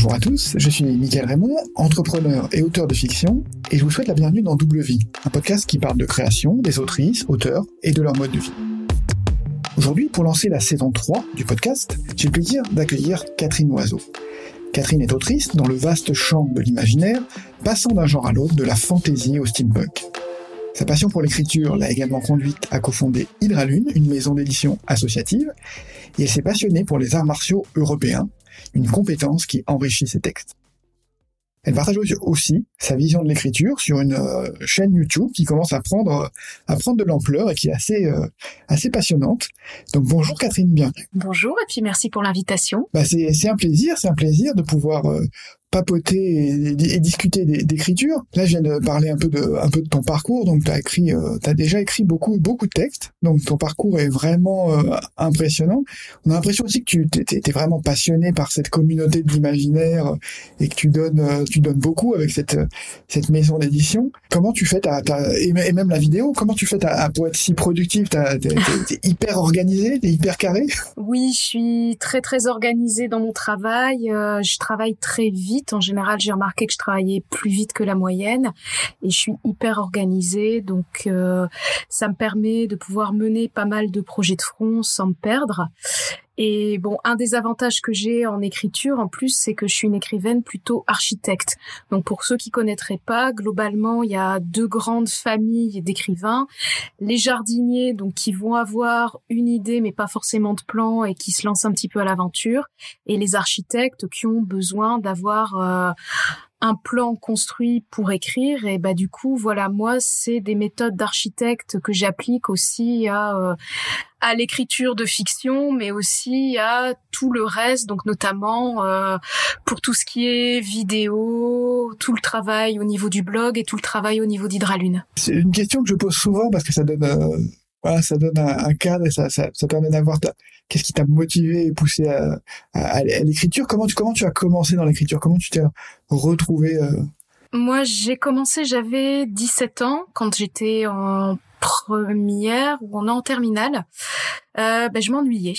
Bonjour à tous, je suis Mickaël Raymond, entrepreneur et auteur de fiction, et je vous souhaite la bienvenue dans Double Vie, un podcast qui parle de création, des autrices, auteurs et de leur mode de vie. Aujourd'hui, pour lancer la saison 3 du podcast, j'ai le plaisir d'accueillir Catherine Oiseau. Catherine est autrice dans le vaste champ de l'imaginaire, passant d'un genre à l'autre, de la fantaisie au steampunk. Sa passion pour l'écriture l'a également conduite à cofonder Hydralune, une maison d'édition associative, et elle s'est passionnée pour les arts martiaux européens, une compétence qui enrichit ses textes. Elle partage aussi sa vision de l'écriture sur une euh, chaîne YouTube qui commence à prendre à prendre de l'ampleur et qui est assez euh, assez passionnante. Donc bonjour Catherine, bienvenue. Bonjour et puis merci pour l'invitation. Bah c'est c'est un plaisir, c'est un plaisir de pouvoir euh, papoter et, discuter d'écriture. Là, je viens de parler un peu de, un peu de ton parcours. Donc, tu as écrit, euh, as déjà écrit beaucoup, beaucoup de textes. Donc, ton parcours est vraiment euh, impressionnant. On a l'impression aussi que tu es, vraiment passionné par cette communauté de l'imaginaire et que tu donnes, euh, tu donnes beaucoup avec cette, cette maison d'édition. Comment tu fais ta, et même la vidéo, comment tu fais ta, pour être si productif? T'es es, hyper organisé, t'es hyper carré? Oui, je suis très, très organisé dans mon travail. je travaille très vite en général, j'ai remarqué que je travaillais plus vite que la moyenne et je suis hyper organisée. Donc, euh, ça me permet de pouvoir mener pas mal de projets de front sans me perdre. Et bon, un des avantages que j'ai en écriture, en plus, c'est que je suis une écrivaine plutôt architecte. Donc, pour ceux qui connaîtraient pas, globalement, il y a deux grandes familles d'écrivains. Les jardiniers, donc, qui vont avoir une idée, mais pas forcément de plan, et qui se lancent un petit peu à l'aventure. Et les architectes qui ont besoin d'avoir euh, un plan construit pour écrire et bah du coup voilà moi c'est des méthodes d'architecte que j'applique aussi à euh, à l'écriture de fiction mais aussi à tout le reste donc notamment euh, pour tout ce qui est vidéo tout le travail au niveau du blog et tout le travail au niveau d'Hydralune. C'est une question que je pose souvent parce que ça donne euh, ça donne un, cadre et ça, ça, ça permet d'avoir qu'est-ce qui t'a motivé et poussé à, à, l'écriture? Comment tu comment tu as commencé dans l'écriture? Comment tu t'es retrouvé euh... moi j'ai commencé j'avais 17 ans quand j'étais en première ou en terminale. Euh, ben, je m'ennuyais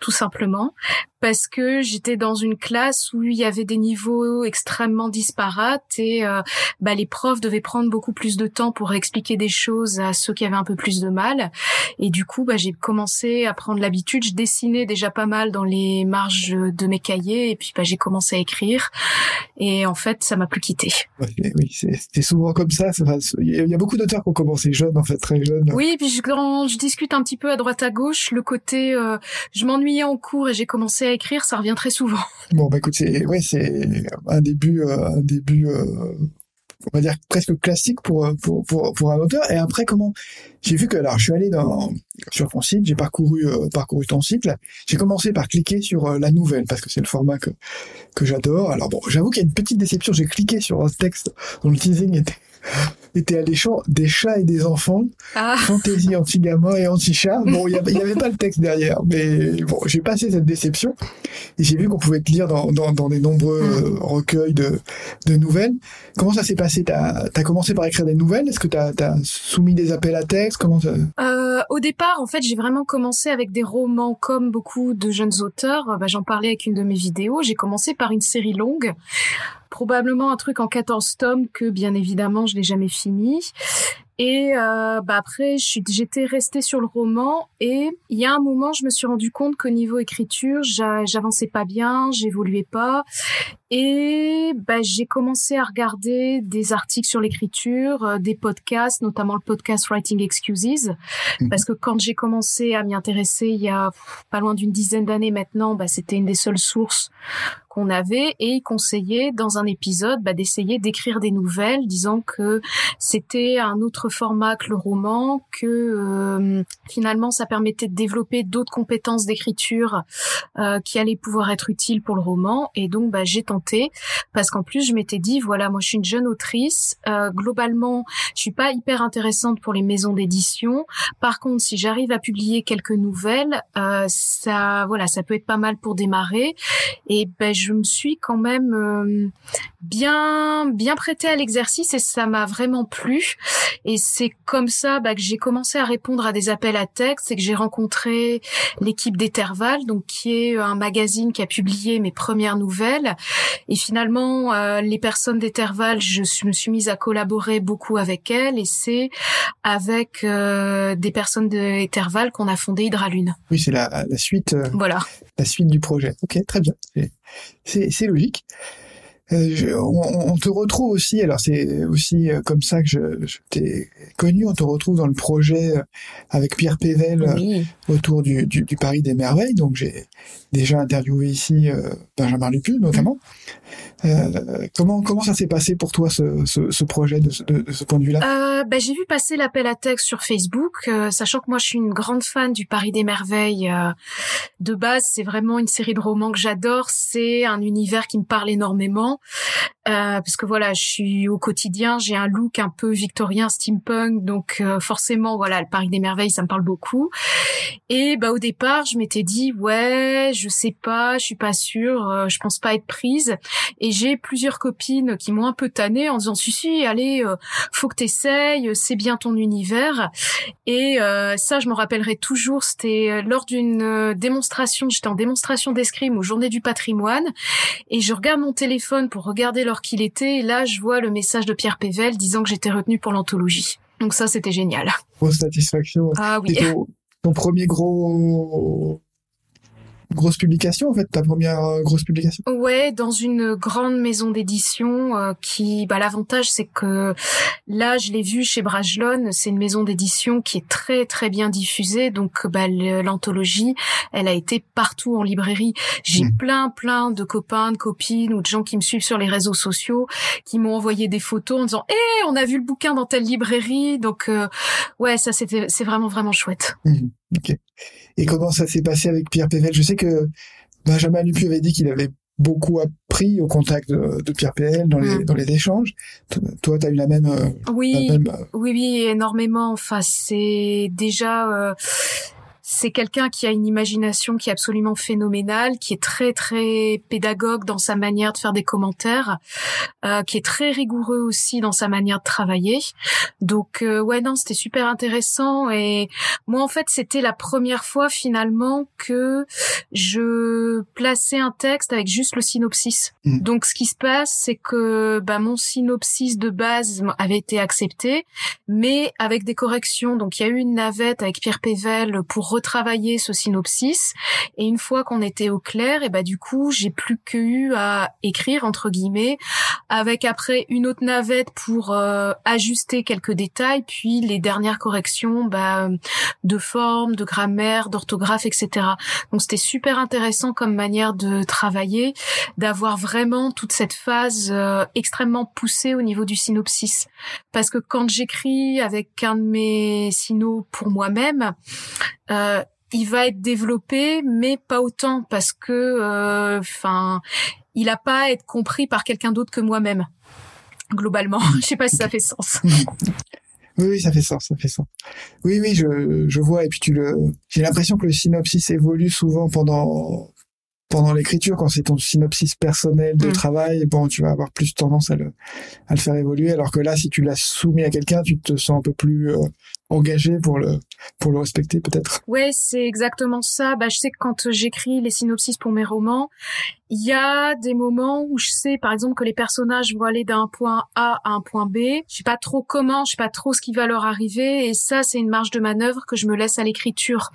tout simplement parce que j'étais dans une classe où il y avait des niveaux extrêmement disparates et euh, bah, les profs devaient prendre beaucoup plus de temps pour expliquer des choses à ceux qui avaient un peu plus de mal. Et du coup, bah, j'ai commencé à prendre l'habitude. Je dessinais déjà pas mal dans les marges de mes cahiers et puis bah, j'ai commencé à écrire. Et en fait, ça m'a plus quitté. oui, c'est souvent comme ça. Il y a beaucoup d'auteurs qui ont commencé jeunes, en fait, très jeunes. Oui, puis je, quand je discute un petit peu à droite à gauche, le côté euh, je m'ennuyais en cours et j'ai commencé écrire, ça revient très souvent. Bon, bah écoute, c'est ouais, c'est un début, euh, un début, euh, on va dire presque classique pour, pour pour pour un auteur. Et après, comment J'ai vu que alors, je suis allé sur ton site, j'ai parcouru euh, parcouru ton site. J'ai commencé par cliquer sur la nouvelle parce que c'est le format que que j'adore. Alors bon, j'avoue qu'il y a une petite déception. J'ai cliqué sur un texte dont le teasing était était alléchant des chats et des enfants, ah. fantaisie anti-gamin et anti-chat. Bon, il n'y avait pas le texte derrière, mais bon, j'ai passé cette déception et j'ai vu qu'on pouvait te lire dans, dans, dans des nombreux euh, recueils de, de nouvelles. Comment ça s'est passé? T'as as commencé par écrire des nouvelles? Est-ce que t'as as soumis des appels à texte Comment euh, Au départ, en fait, j'ai vraiment commencé avec des romans comme beaucoup de jeunes auteurs. Bah, J'en parlais avec une de mes vidéos. J'ai commencé par une série longue probablement un truc en 14 tomes que bien évidemment je n'ai jamais fini. Et euh, bah après, j'étais restée sur le roman et il y a un moment, je me suis rendu compte qu'au niveau écriture, j'avançais pas bien, j'évoluais pas. Et bah, j'ai commencé à regarder des articles sur l'écriture, euh, des podcasts, notamment le podcast Writing Excuses, mhm. parce que quand j'ai commencé à m'y intéresser il y a pas loin d'une dizaine d'années maintenant, bah, c'était une des seules sources qu'on avait et il conseillait dans un épisode bah, d'essayer d'écrire des nouvelles, disant que c'était un autre format que le roman, que euh, finalement ça permettait de développer d'autres compétences d'écriture euh, qui allaient pouvoir être utiles pour le roman. Et donc bah, j'ai tenté parce qu'en plus je m'étais dit voilà moi je suis une jeune autrice, euh, globalement je suis pas hyper intéressante pour les maisons d'édition. Par contre si j'arrive à publier quelques nouvelles, ça voilà ça peut être pas mal pour démarrer. Et ben je me suis quand même euh, bien bien prêté à l'exercice et ça m'a vraiment plu. Et c'est comme ça bah, que j'ai commencé à répondre à des appels à texte et que j'ai rencontré l'équipe d'Eterval, donc qui est un magazine qui a publié mes premières nouvelles. Et finalement, euh, les personnes d'Eterval, je me suis mise à collaborer beaucoup avec elles et c'est avec euh, des personnes d'Eterval qu'on a fondé Hydralune. Oui, c'est la, la suite. Euh, voilà. La suite du projet. Ok, très bien. C'est logique. Euh, on, te retrouve aussi, alors c'est aussi euh, comme ça que je, t'ai connu, on te retrouve dans le projet euh, avec Pierre Pével autour du, du, Paris des Merveilles. Donc j'ai déjà interviewé ici Benjamin Lupu notamment. Euh, comment comment ça s'est passé pour toi ce, ce, projet de, de, ce point de vue-là? Euh, ben, J'ai vu passer l'appel à texte sur Facebook, euh, sachant que moi je suis une grande fan du Paris des Merveilles. Euh, de base, c'est vraiment une série de romans que j'adore. C'est un univers qui me parle énormément. parce que voilà, je suis au quotidien, j'ai un look un peu victorien, steampunk, donc forcément, voilà, le Paris des Merveilles, ça me parle beaucoup. Et bah au départ, je m'étais dit ouais, je sais pas, je suis pas sûre, je pense pas être prise. Et j'ai plusieurs copines qui m'ont un peu tanné en disant si si, allez, euh, faut que t'essayes, c'est bien ton univers. Et euh, ça, je m'en rappellerai toujours. C'était euh, lors d'une démonstration, j'étais en démonstration d'escrime aux Journées du Patrimoine, et je regarde mon téléphone pour regarder l'heure qu'il était. Et là, je vois le message de Pierre Pével disant que j'étais retenue pour l'anthologie. Donc ça, c'était génial. Grosse satisfaction. Ah oui. ton premier gros grosse publication en fait, ta première euh, grosse publication Ouais, dans une grande maison d'édition euh, qui, bah l'avantage c'est que là je l'ai vu chez Brajlon, c'est une maison d'édition qui est très très bien diffusée, donc bah l'anthologie, elle a été partout en librairie. J'ai hmm. plein plein de copains, de copines ou de gens qui me suivent sur les réseaux sociaux qui m'ont envoyé des photos en disant "Eh, on a vu le bouquin dans telle librairie." Donc euh, ouais, ça c'était c'est vraiment vraiment chouette. Hmm. Ok. Et comment ça s'est passé avec Pierre Pével? Je sais que Benjamin Lupu avait dit qu'il avait beaucoup appris au contact de, Pierre dans les, mm. dans les échanges. Toi, tu as eu la même... Euh, oui, euh, oui, oui, énormément. Enfin, c'est déjà... Euh, c'est quelqu'un qui a une imagination qui est absolument phénoménale, qui est très très pédagogue dans sa manière de faire des commentaires, euh, qui est très rigoureux aussi dans sa manière de travailler. Donc euh, ouais non, c'était super intéressant et moi en fait c'était la première fois finalement que je plaçais un texte avec juste le synopsis. Mm. Donc ce qui se passe c'est que bah, mon synopsis de base avait été accepté, mais avec des corrections. Donc il y a eu une navette avec Pierre Pével pour retravailler ce synopsis. Et une fois qu'on était au clair, et bah du coup, j'ai plus que eu à écrire entre guillemets, avec après une autre navette pour euh, ajuster quelques détails, puis les dernières corrections bah, de forme, de grammaire, d'orthographe, etc. Donc c'était super intéressant comme manière de travailler, d'avoir vraiment toute cette phase euh, extrêmement poussée au niveau du synopsis. Parce que quand j'écris avec un de mes sinos pour moi-même, euh, il va être développé, mais pas autant parce que, euh, enfin, il a pas à être compris par quelqu'un d'autre que moi-même. Globalement, je sais pas si ça fait sens. Oui, oui, ça fait sens, ça fait sens. Oui, oui, je, je vois. Et puis tu le, j'ai l'impression que le synopsis évolue souvent pendant pendant l'écriture, quand c'est ton synopsis personnel de mm. travail, bon, tu vas avoir plus tendance à le, à le faire évoluer, alors que là, si tu l'as soumis à quelqu'un, tu te sens un peu plus euh, engagé pour le, pour le respecter, peut-être. Ouais, c'est exactement ça. Bah, je sais que quand j'écris les synopsis pour mes romans, il y a des moments où je sais, par exemple, que les personnages vont aller d'un point A à un point B. Je sais pas trop comment, je sais pas trop ce qui va leur arriver, et ça, c'est une marge de manœuvre que je me laisse à l'écriture.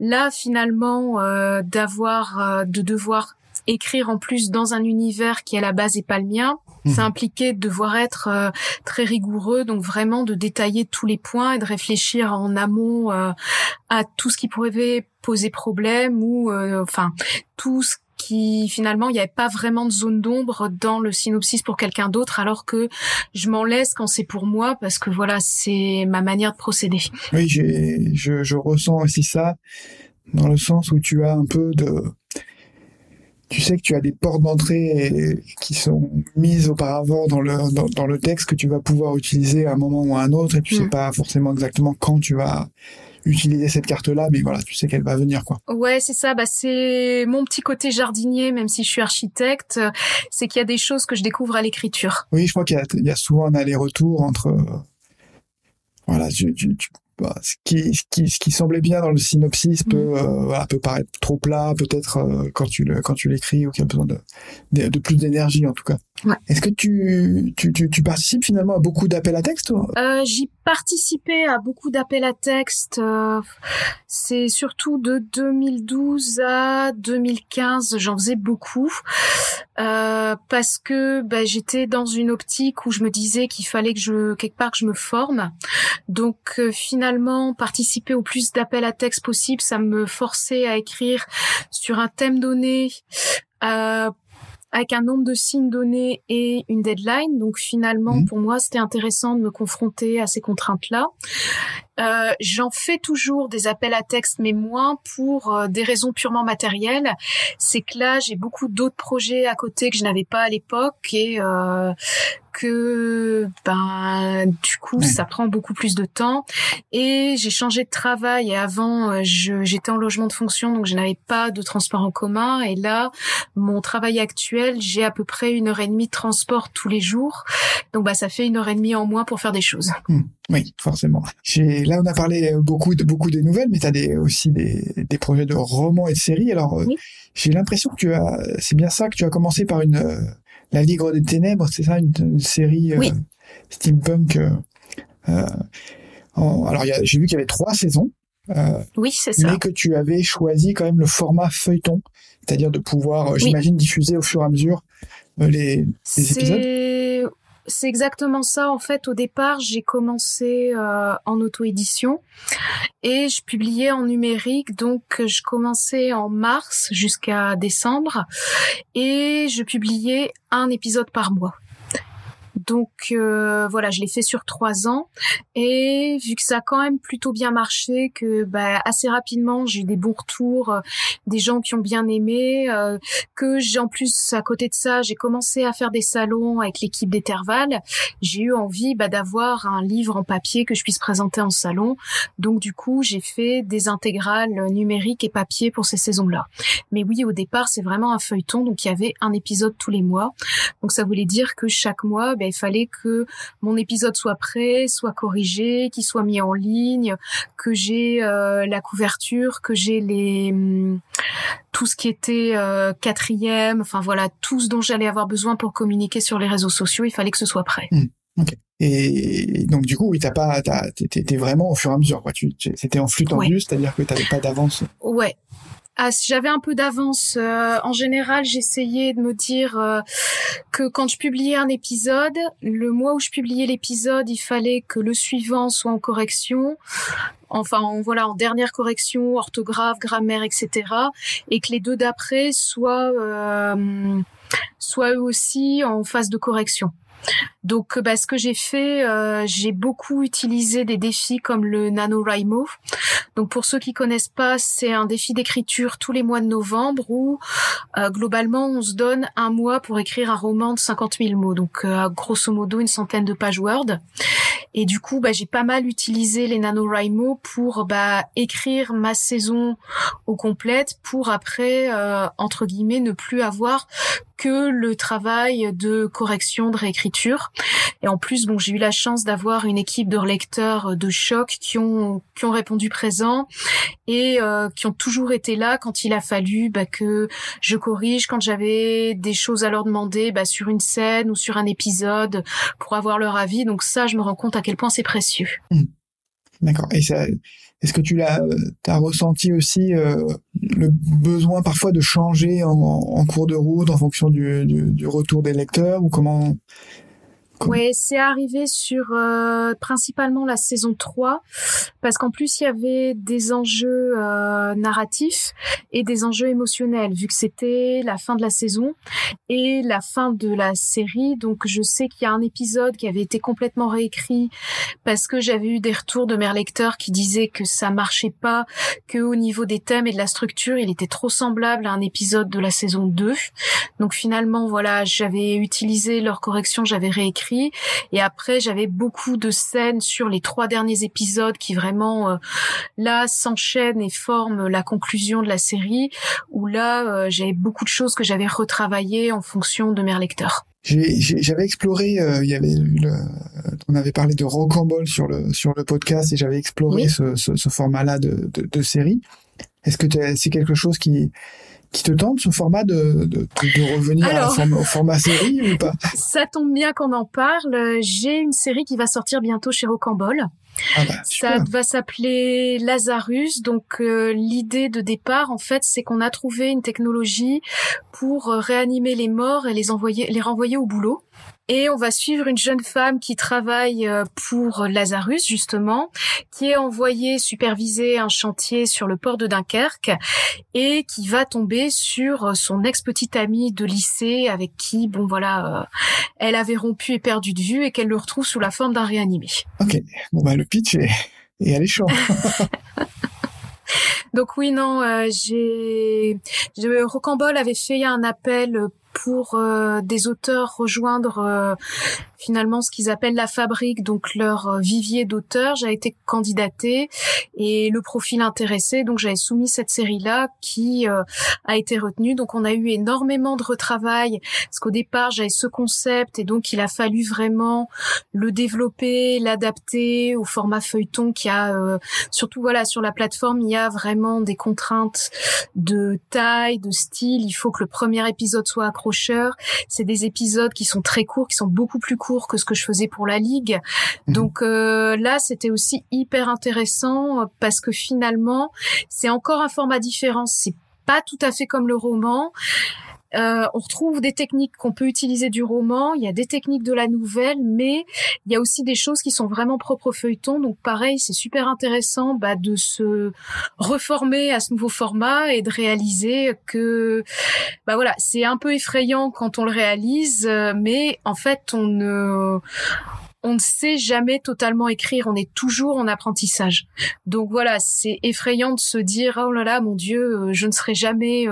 Là, finalement, euh, d'avoir, euh, de devoir écrire en plus dans un univers qui à la base est pas le mien, mmh. ça impliquait de devoir être euh, très rigoureux, donc vraiment de détailler tous les points et de réfléchir en amont à tout ce qui pourrait poser problème ou enfin tout ce qui finalement il n'y avait pas vraiment de zone d'ombre dans le synopsis pour quelqu'un d'autre alors que je m'en laisse quand c'est pour moi parce que voilà c'est ma manière de procéder. Oui, je, je ressens aussi ça dans le sens où tu as un peu de tu sais que tu as des portes d'entrée qui sont mises auparavant dans le dans, le texte que tu vas pouvoir utiliser à un moment ou à un autre et tu sais mm. pas forcément exactement quand tu vas utiliser cette carte-là, mais voilà, tu sais qu'elle va venir, quoi. Ouais, c'est ça. Bah, c'est mon petit côté jardinier, même si je suis architecte, c'est qu'il y a des choses que je découvre à l'écriture. Oui, je crois qu'il y, a souvent un aller-retour entre, voilà, tu, tu, bah, ce, qui, ce, qui, ce qui semblait bien dans le synopsis peut, mm. euh, voilà, peut paraître trop plat, peut-être euh, quand tu le, quand tu l'écris ou qu'il y a besoin de, de, de plus d'énergie en tout cas. Est-ce que tu, tu, tu, tu, participes finalement à beaucoup d'appels à texte euh, J'y participé à beaucoup d'appels à texte. Euh, c'est surtout de 2012 à 2015, j'en faisais beaucoup euh, parce que bah, j'étais dans une optique où je me disais qu'il fallait que je quelque part que je me forme. Donc euh, finalement, participer au plus d'appels à texte possible, ça me forçait à écrire sur un thème donné. Euh, avec un nombre de signes donnés et une deadline. Donc finalement, mmh. pour moi, c'était intéressant de me confronter à ces contraintes-là. Euh, J'en fais toujours des appels à texte, mais moins pour euh, des raisons purement matérielles. C'est que là, j'ai beaucoup d'autres projets à côté que je n'avais pas à l'époque et euh, que ben du coup ça prend beaucoup plus de temps et j'ai changé de travail et avant euh, j'étais en logement de fonction donc je n'avais pas de transport en commun et là mon travail actuel j'ai à peu près une heure et demie de transport tous les jours donc bah ça fait une heure et demie en moins pour faire des choses. Hmm. oui forcément. Là on a parlé beaucoup de beaucoup des nouvelles mais tu as des, aussi des, des projets de romans et de séries alors euh, j'ai l'impression que tu as c'est bien ça que tu as commencé par une euh, la Ligue des Ténèbres, c'est ça, une, série euh, steampunk. Euh, euh alors, j'ai vu qu'il y avait trois saisons. Euh, oui, c'est ça. Mais que tu avais choisi quand même le format feuilleton, c'est-à-dire de pouvoir, j'imagine, diffuser au fur et à mesure les, les épisodes. C'est exactement ça. En fait, au départ, j'ai commencé euh, en auto-édition et je publiais en numérique. Donc, je commençais en mars jusqu'à décembre et je publiais un épisode par mois. Donc euh, voilà, je l'ai fait sur trois ans et vu que ça a quand même plutôt bien marché, que bah, assez rapidement j'ai eu des bons retours, euh, des gens qui ont bien aimé, euh, que j'ai en plus à côté de ça j'ai commencé à faire des salons avec l'équipe d'Eterval, j'ai eu envie bah, d'avoir un livre en papier que je puisse présenter en salon. Donc du coup j'ai fait des intégrales numériques et papier pour ces saisons-là. Mais oui, au départ c'est vraiment un feuilleton, donc il y avait un épisode tous les mois. Donc ça voulait dire que chaque mois, bah, il fallait que mon épisode soit prêt, soit corrigé, qu'il soit mis en ligne, que j'ai euh, la couverture, que j'ai les hum, tout ce qui était euh, quatrième, enfin voilà, tout ce dont j'allais avoir besoin pour communiquer sur les réseaux sociaux, il fallait que ce soit prêt. Mmh. Et donc du coup, oui, t'as pas, t'étais vraiment au fur et à mesure, quoi. Tu, c'était en flux tendu, c'est-à-dire que t'avais pas d'avance. Ouais, ah, j'avais un peu d'avance. Euh, en général, j'essayais de me dire euh, que quand je publiais un épisode, le mois où je publiais l'épisode, il fallait que le suivant soit en correction. Enfin, voilà, en dernière correction, orthographe, grammaire, etc. Et que les deux d'après soient, euh, soient eux aussi en phase de correction. Donc, bah, ce que j'ai fait, euh, j'ai beaucoup utilisé des défis comme le NaNoWriMo. Donc, pour ceux qui connaissent pas, c'est un défi d'écriture tous les mois de novembre où, euh, globalement, on se donne un mois pour écrire un roman de 50 000 mots. Donc, euh, grosso modo, une centaine de pages Word. Et du coup, bah, j'ai pas mal utilisé les NaNoWriMo pour bah, écrire ma saison au complète pour après, entre guillemets, ne plus avoir que le travail de correction, de réécriture. Et en plus, bon, j'ai eu la chance d'avoir une équipe de lecteurs de choc qui ont qui ont répondu présent et euh, qui ont toujours été là quand il a fallu bah, que je corrige, quand j'avais des choses à leur demander bah, sur une scène ou sur un épisode pour avoir leur avis. Donc ça, je me rends compte à quel point c'est précieux. Mmh. D'accord. Est-ce que tu as ressenti aussi euh, le besoin parfois de changer en, cours de route en fonction du, du, du retour des lecteurs ou comment Ouais, c'est arrivé sur euh, principalement la saison 3 parce qu'en plus il y avait des enjeux euh, narratifs et des enjeux émotionnels vu que c'était la fin de la saison et la fin de la série. Donc je sais qu'il y a un épisode qui avait été complètement réécrit parce que j'avais eu des retours de mes lecteurs qui disaient que ça marchait pas, que au niveau des thèmes et de la structure, il était trop semblable à un épisode de la saison 2. Donc finalement voilà, j'avais utilisé leur correction, j'avais réécrit écrit. Et après, j'avais beaucoup de scènes sur les trois derniers épisodes qui vraiment euh, là s'enchaînent et forment la conclusion de la série. Où là, euh, j'avais beaucoup de choses que j'avais retravaillées en fonction de mes lecteurs. J'avais exploré, euh, il y avait on avait parlé de rocambole sur le sur le podcast et j'avais exploré ce, ce, ce format-là de, de, de série. Est-ce que c'est quelque chose qui qui te tente ce format de, de, de revenir au format série ou pas? Ça tombe bien qu'on en parle. J'ai une série qui va sortir bientôt chez Rocambole. Ah bah, ça va s'appeler Lazarus. Donc euh, l'idée de départ, en fait, c'est qu'on a trouvé une technologie pour euh, réanimer les morts et les envoyer, les renvoyer au boulot. Et on va suivre une jeune femme qui travaille euh, pour Lazarus, justement, qui est envoyée superviser un chantier sur le port de Dunkerque et qui va tomber sur son ex-petite amie de lycée avec qui, bon voilà, euh, elle avait rompu et perdu de vue et qu'elle le retrouve sous la forme d'un réanimé. Ok, bon bah le pitch est, est alléchant. Donc oui, non, euh, j'ai... Rocambole avait fait un appel pour euh, des auteurs rejoindre euh, finalement ce qu'ils appellent la fabrique, donc leur euh, vivier d'auteurs. J'ai été candidatée et le profil intéressé, donc j'avais soumis cette série-là qui a été retenue. Donc on a eu énormément de retravail parce qu'au départ j'avais ce concept et donc il a fallu vraiment le développer, l'adapter au format feuilleton qui a surtout voilà sur la plateforme il y a vraiment des contraintes de taille, de style. Il faut que le premier épisode soit accroché c'est des épisodes qui sont très courts, qui sont beaucoup plus courts que ce que je faisais pour la ligue. Mhm. Donc euh, là, c'était aussi hyper intéressant parce que finalement, c'est encore un format différent. C'est pas tout à fait comme le roman. Euh, on retrouve des techniques qu'on peut utiliser du roman, il y a des techniques de la nouvelle, mais il y a aussi des choses qui sont vraiment propres au feuilleton. Donc pareil, c'est super intéressant bah, de se reformer à ce nouveau format et de réaliser que bah voilà, c'est un peu effrayant quand on le réalise, euh, mais en fait on ne on ne sait jamais totalement écrire, on est toujours en apprentissage. Donc voilà, c'est effrayant de se dire oh là là, mon Dieu, euh, je ne serai jamais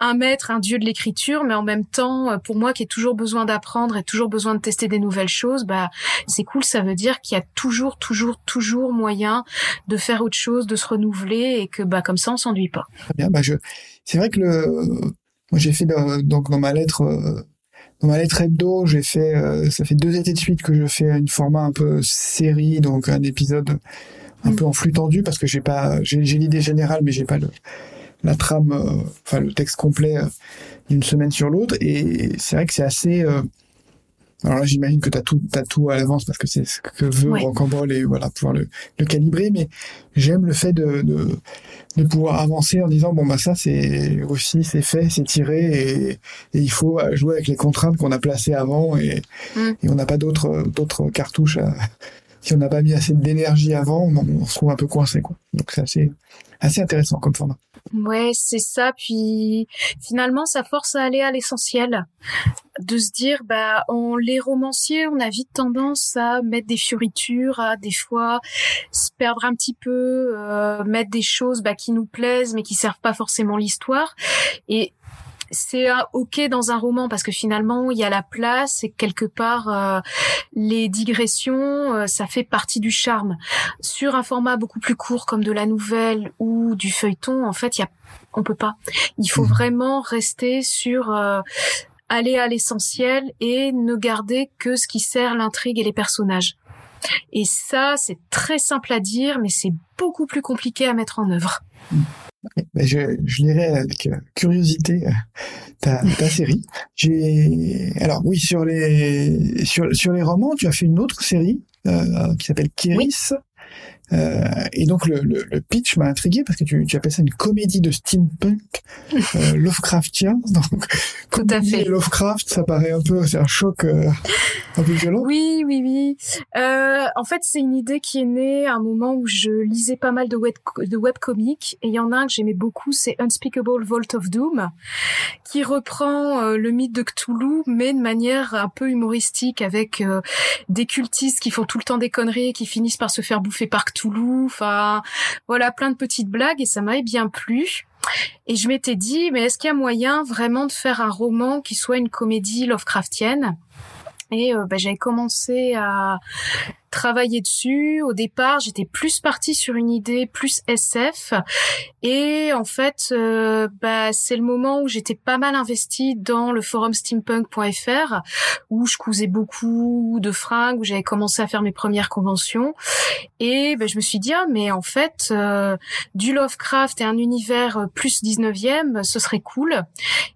un maître, un dieu de l'écriture, mais en même temps, euh, pour moi qui ai toujours besoin d'apprendre et toujours besoin de tester des nouvelles choses, bah c'est cool. Ça veut dire qu'il y a toujours, toujours, toujours moyen de faire autre chose, de se renouveler et que bah comme ça on s'ennuie pas. Très bien. Bah je, c'est vrai que le, moi j'ai fait donc dans ma lettre. Euh, dans ma lettre hebdo, j'ai fait, euh, ça fait deux étés de suite que je fais une format un peu série, donc un épisode un mm. peu en flux tendu parce que j'ai pas, j'ai l'idée générale, mais j'ai pas le, la trame, euh, enfin le texte complet euh, d'une semaine sur l'autre. Et c'est vrai que c'est assez. Euh, alors là, j'imagine que tu as tout, as tout à l'avance parce que c'est ce que veut. Rocambole et voilà pouvoir le, le calibrer. Mais j'aime le fait de, de, de, pouvoir avancer en disant bon bah ça c'est aussi c'est fait, c'est tiré et, et, il faut jouer avec les contraintes qu'on a placées avant et, mm. et on n'a pas d'autres d'autres cartouches. si on n'a pas mis assez d'énergie avant, on, se trouve un peu coincé quoi. Donc c'est assez assez intéressant comme format. Ouais, c'est ça. Puis finalement, ça force à aller à l'essentiel, de se dire, bah, on les romanciers, on a vite tendance à mettre des fioritures, à des fois se perdre un petit peu, euh, mettre des choses bah, qui nous plaisent mais qui servent pas forcément l'histoire. Et c'est ok dans un roman parce que finalement il y a la place et quelque part euh, les digressions euh, ça fait partie du charme. Sur un format beaucoup plus court comme de la nouvelle ou du feuilleton, en fait, il y a on peut pas. Il faut mmh. vraiment rester sur euh, aller à l'essentiel et ne garder que ce qui sert l'intrigue et les personnages. Et ça, c'est très simple à dire, mais c'est beaucoup plus compliqué à mettre en œuvre. Mmh. Je, je lirai avec euh, curiosité euh, ta, ta série. J'ai alors oui sur les sur sur les romans, tu as fait une autre série euh, qui s'appelle Kiris. Euh, et donc le, le, le pitch m'a intrigué parce que tu, tu, appelles ça une comédie de steampunk euh, Lovecraftien. Donc tout à fait. Lovecraft, ça paraît un peu, c'est un choc euh, un peu violent. Oui, oui, oui. Euh, en fait, c'est une idée qui est née à un moment où je lisais pas mal de web de webcomics et il y en a un que j'aimais beaucoup, c'est Unspeakable Vault of Doom, qui reprend euh, le mythe de Cthulhu mais de manière un peu humoristique avec euh, des cultistes qui font tout le temps des conneries et qui finissent par se faire bouffer par Cthulhu Toulouse, enfin voilà plein de petites blagues et ça m'avait bien plu. Et je m'étais dit, mais est-ce qu'il y a moyen vraiment de faire un roman qui soit une comédie Lovecraftienne? Et euh, bah, j'avais commencé à travailler dessus. Au départ, j'étais plus partie sur une idée plus SF. Et en fait, euh, bah, c'est le moment où j'étais pas mal investie dans le forum steampunk.fr, où je cousais beaucoup de fringues, où j'avais commencé à faire mes premières conventions. Et bah, je me suis dit, ah, mais en fait, euh, du Lovecraft et un univers plus 19e, ce serait cool.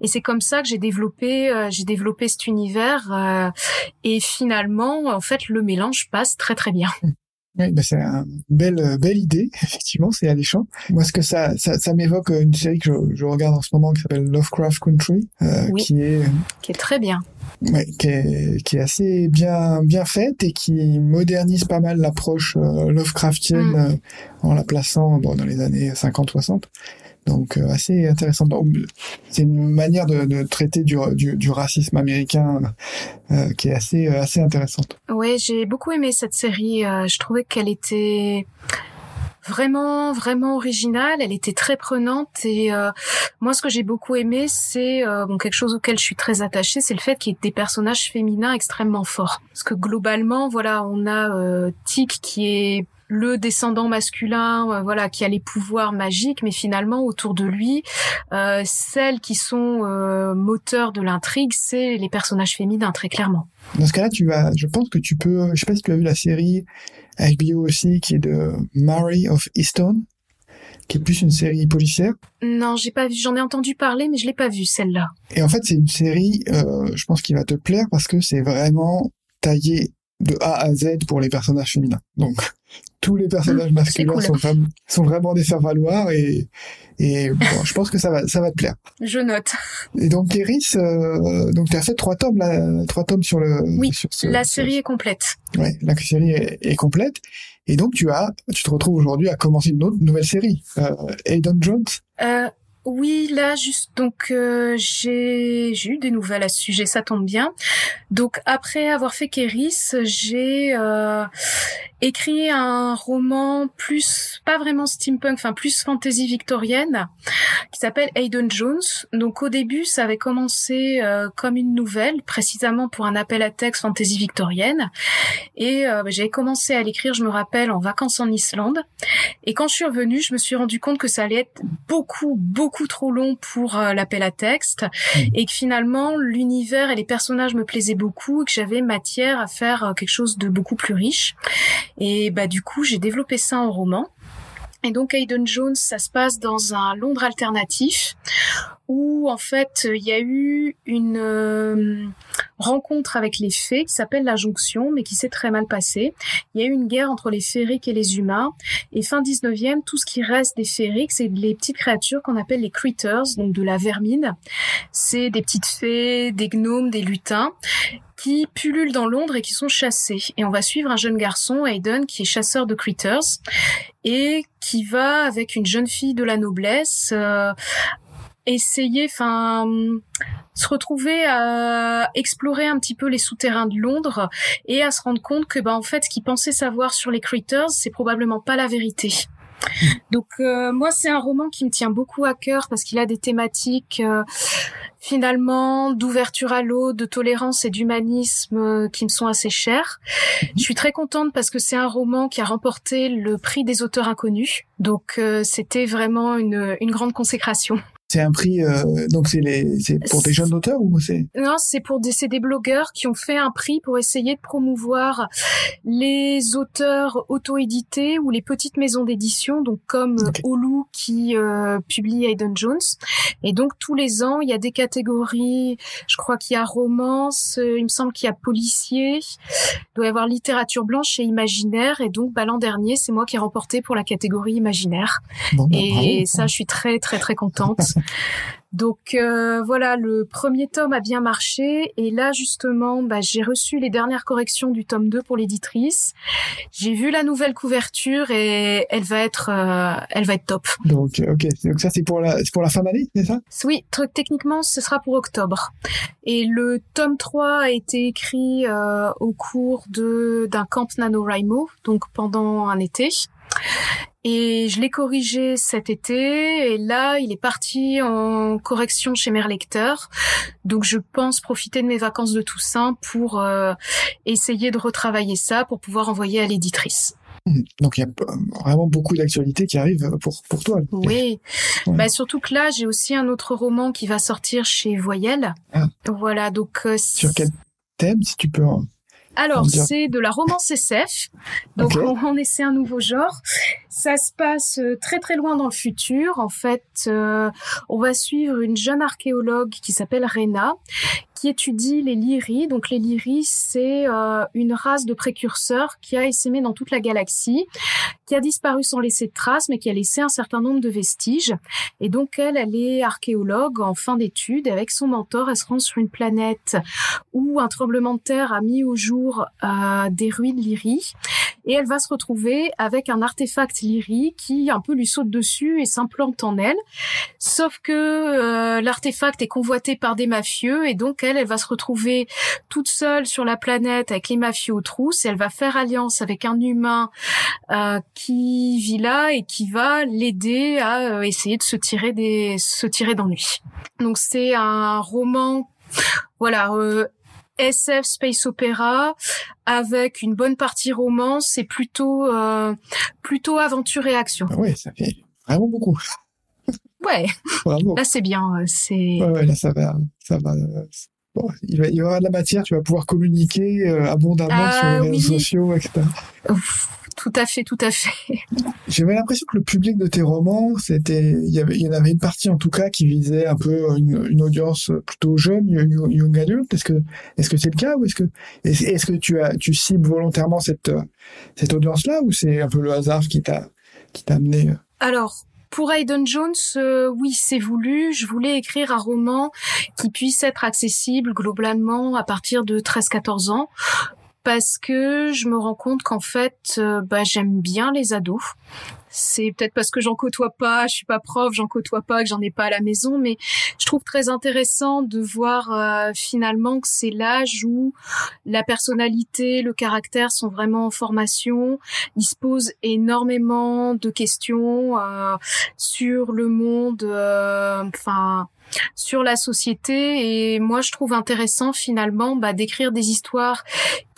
Et c'est comme ça que j'ai développé, euh, j'ai développé cet univers. et finalement, en fait, le mélange passe très très bien. Oui, bah c'est une belle, belle idée, effectivement, c'est alléchant. Moi, ce que ça, ça, ça m'évoque une série que je, je, regarde en ce moment qui s'appelle Lovecraft Country, euh, qui est qui est très bien. Ouais, qui est, qui est assez bien bien faite et qui modernise pas mal l'approche euh, Lovecraftienne mm. euh, en la plaçant bon, dans les années 50-60. Donc euh, assez intéressant. C'est une manière de, de traiter du, du, du, racisme américain euh, qui est assez assez intéressante. Oui, j'ai beaucoup aimé cette série. je trouvais qu'elle était vraiment vraiment originale, elle était très prenante et euh, moi ce que j'ai beaucoup aimé c'est euh, bon quelque chose auquel je suis très attachée, c'est le fait qu'il y ait des personnages féminins extrêmement forts. Parce que globalement, voilà, on a euh, Tic qui est le descendant masculin, euh, voilà, qui a les pouvoirs magiques, mais finalement autour de lui, euh, celles qui sont euh, moteurs de l'intrigue, c'est les personnages féminins très clairement. Dans ce cas-là, tu vas, je pense que tu peux, je sais pas si tu as vu la série HBO aussi, qui est de Mary of Easton, qui est plus une série policière. Non, j'ai pas vu. J'en ai entendu parler, mais je l'ai pas vue celle-là. Et en fait, c'est une série, euh, je pense, qui va te plaire parce que c'est vraiment taillé de A à Z pour les personnages féminins. Donc tous les personnages mmh, masculins sont, vraiment, sont vraiment des faire-valoir et, et bon, je pense que ça va, ça va te plaire. Je note. Et donc, Iris, euh, donc tu as fait trois tomes, là, trois tomes sur le. Oui, sur ce, la série est complète. Ouais, la série est, complète. Et donc, tu as, tu te retrouves aujourd'hui à commencer une autre nouvelle série, euh, Aidan Jones. Euh, oui, là, juste donc euh, j'ai eu des nouvelles à ce sujet, ça tombe bien. Donc après avoir fait Kéris, j'ai euh, écrit un roman plus pas vraiment steampunk, enfin plus fantasy victorienne, qui s'appelle Aidan Jones. Donc au début, ça avait commencé euh, comme une nouvelle, précisément pour un appel à texte fantasy victorienne, et euh, j'ai commencé à l'écrire, je me rappelle, en vacances en Islande. Et quand je suis revenue, je me suis rendu compte que ça allait être beaucoup beaucoup beaucoup trop long pour euh, l'appel à texte hmm. et que finalement l'univers et les personnages me plaisaient beaucoup et que j'avais matière à faire euh, quelque chose de beaucoup plus riche. Et bah du coup, j'ai développé ça en roman. Et donc Hayden Jones, ça se passe dans un Londres alternatif où en fait il y a eu une euh, rencontre avec les fées qui s'appelle la jonction mais qui s'est très mal passée. Il y a eu une guerre entre les féeriques et les humains et fin 19e tout ce qui reste des féeriques c'est les petites créatures qu'on appelle les critters donc de la vermine. C'est des petites fées, des gnomes, des lutins qui pullulent dans Londres et qui sont chassés. Et on va suivre un jeune garçon, Hayden, qui est chasseur de critters et qui va avec une jeune fille de la noblesse euh, essayer, enfin, se retrouver à explorer un petit peu les souterrains de Londres et à se rendre compte que, bah, en fait, ce qu'il pensait savoir sur les critters, c'est probablement pas la vérité. Donc euh, moi c'est un roman qui me tient beaucoup à cœur parce qu'il a des thématiques euh, finalement d'ouverture à l'eau, de tolérance et d'humanisme euh, qui me sont assez chères. Je suis très contente parce que c'est un roman qui a remporté le prix des auteurs inconnus. Donc c'était vraiment une, une grande consécration. C'est un prix, euh, donc c'est les, c'est pour des jeunes auteurs ou c'est? Non, c'est pour des, c'est des blogueurs qui ont fait un prix pour essayer de promouvoir les auteurs auto-édités ou les petites maisons d'édition, donc comme okay. qui euh, publie Hayden Jones. Et donc tous les ans, il y a des catégories. Je crois qu'il y a romance, euh, il me semble qu'il y a policier, il doit y avoir littérature blanche et imaginaire. Et donc, bah, l'an dernier, c'est moi qui ai remporté pour la catégorie imaginaire. Bon, bah, et ça, je suis très très très contente. Donc euh, voilà, le premier tome a bien marché et là justement, bah, j'ai reçu les dernières corrections du tome 2 pour l'éditrice. J'ai vu la nouvelle couverture et elle va être, euh, elle va être top. Donc ok, donc ça c'est pour la, c'est pour la fin d'année, c'est ça? Oui, techniquement ce sera pour octobre. Et le tome 3 a été écrit euh, au cours de d'un camp NaNoWriMo, donc pendant un été. Et je l'ai corrigé cet été et là, il est parti en correction chez mes lecteurs. Donc je pense profiter de mes vacances de Toussaint pour euh, essayer de retravailler ça pour pouvoir envoyer à l'éditrice. Donc il y a vraiment beaucoup d'actualités qui arrivent pour, pour toi. Oui, bah, surtout que là j'ai aussi un autre roman qui va sortir chez Voyelle. Ah. Voilà, donc euh, sur quel thème si tu peux alors, c'est de la romance SF. Donc, on, essaie un nouveau genre. Ça se passe euh, très très loin dans le futur. En fait, euh, on va suivre une jeune archéologue qui s'appelle Rena, qui étudie les lyris. Donc les lyris, c'est euh, une race de précurseurs qui a essaimé dans toute la galaxie, qui a disparu sans laisser de traces, mais qui a laissé un certain nombre de vestiges. Et donc elle, elle est archéologue en fin d'études. Avec son mentor, elle se rend sur une planète où un tremblement de terre a mis au jour euh, des ruines lyris. Et elle va se retrouver avec un artefact lyri qui un peu lui saute dessus et s'implante en elle. Sauf que euh, l'artefact est convoité par des mafieux et donc elle elle, va se retrouver toute seule sur la planète avec les mafieux aux trousses. Et elle va faire alliance avec un humain euh, qui vit là et qui va l'aider à euh, essayer de se tirer des se tirer d'ennui. Donc c'est un roman, voilà. Euh, SF space opéra avec une bonne partie romance c'est plutôt plutôt aventure et action. Ah oui, ça fait vraiment beaucoup. Ouais. Là c'est bien, c'est. Ouais, ouais, là ça va, ça va, bon, il, va, il y aura de la matière, tu vas pouvoir communiquer euh, abondamment ah sur les réseaux sociaux, etc. tout à fait, tout à fait. J'avais l'impression que le public de tes romans, c'était, il y avait, il y en avait une partie en tout cas qui visait un peu une, une audience plutôt jeune, young adult. Est-ce que, est-ce que c'est le cas ou est-ce que, est-ce que tu as, tu cibles volontairement cette, cette audience-là ou c'est un peu le hasard qui t'a, qui t'a amené? Euh? Alors, pour Hayden Jones, euh, oui, c'est voulu. Je voulais écrire un roman qui puisse être accessible globalement à partir de 13-14 ans parce que je me rends compte qu'en fait, euh, bah, j'aime bien les ados. C'est peut-être parce que j'en côtoie pas, je suis pas prof, j'en côtoie pas, que j'en ai pas à la maison, mais je trouve très intéressant de voir euh, finalement que c'est l'âge où la personnalité, le caractère sont vraiment en formation. Ils se posent énormément de questions euh, sur le monde, euh, enfin sur la société. Et moi je trouve intéressant finalement bah, d'écrire des histoires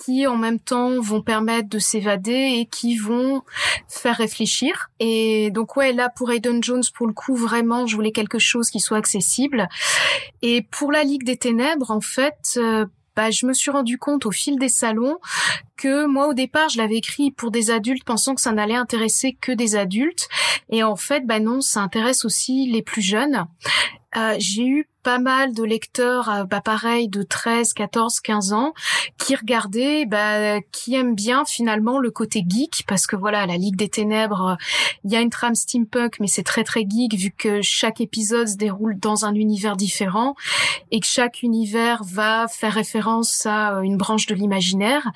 qui en même temps vont permettre de s'évader et qui vont faire réfléchir. Et donc ouais là pour Aiden Jones pour le coup vraiment je voulais quelque chose qui soit accessible. Et pour la Ligue des Ténèbres en fait euh, bah, je me suis rendu compte au fil des salons que moi au départ je l'avais écrit pour des adultes pensant que ça n'allait intéresser que des adultes et en fait bah non ça intéresse aussi les plus jeunes euh, j'ai eu pas mal de lecteurs, euh, bah pareil, de 13, 14, 15 ans, qui regardaient, bah, qui aiment bien finalement le côté geek, parce que voilà, la Ligue des Ténèbres, il y a une trame steampunk, mais c'est très très geek vu que chaque épisode se déroule dans un univers différent et que chaque univers va faire référence à euh, une branche de l'imaginaire.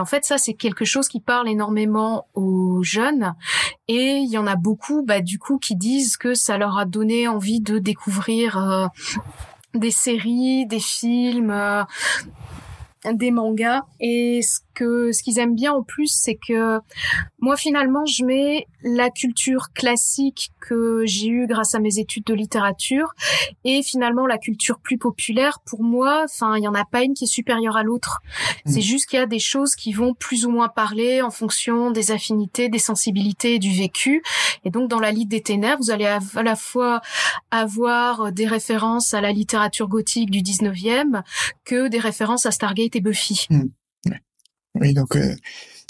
En fait, ça, c'est quelque chose qui parle énormément aux jeunes. Et il y en a beaucoup, bah, du coup, qui disent que ça leur a donné envie de découvrir euh, des séries, des films, euh, des mangas. Et ce que ce qu'ils aiment bien en plus, c'est que moi finalement, je mets la culture classique que j'ai eue grâce à mes études de littérature et finalement la culture plus populaire. Pour moi, enfin, il y en a pas une qui est supérieure à l'autre. Mm. C'est juste qu'il y a des choses qui vont plus ou moins parler en fonction des affinités, des sensibilités et du vécu. Et donc, dans la Ligue des Ténèbres, vous allez à la fois avoir des références à la littérature gothique du 19e que des références à Stargate et Buffy. Mm. Oui, donc euh,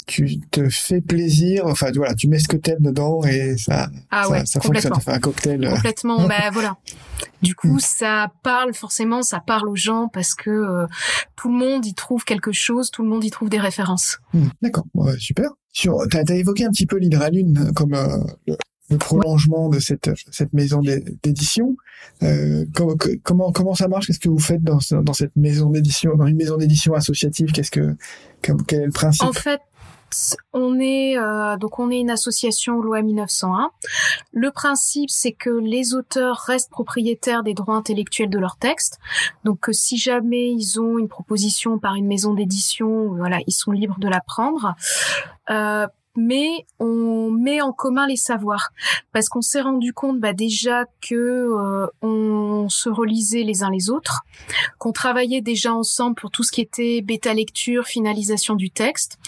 tu te fais plaisir, enfin voilà, tu mets ce que t'aimes dedans et ça, ah ça, ça fonctionne, ça fait un cocktail. Euh. Complètement, bah voilà. Du coup, mm. ça parle forcément, ça parle aux gens parce que euh, tout le monde y trouve quelque chose, tout le monde y trouve des références. Mm. D'accord, ouais, super. Sur, t'as as évoqué un petit peu l'hydralune comme le, le prolongement de cette cette maison d'édition. Euh, comment, comment ça marche? Qu'est-ce que vous faites dans dans cette maison d'édition, dans une maison d'édition associative? Qu'est-ce que quel est le principe? En fait, on est euh, donc on est une association loi 1901. Le principe c'est que les auteurs restent propriétaires des droits intellectuels de leurs textes. Donc si jamais ils ont une proposition par une maison d'édition, voilà, ils sont libres de la prendre. Euh, mais on met en commun les savoirs parce qu'on s'est rendu compte bah, déjà que euh, on se relisait les uns les autres, qu'on travaillait déjà ensemble pour tout ce qui était bêta lecture, finalisation du texte.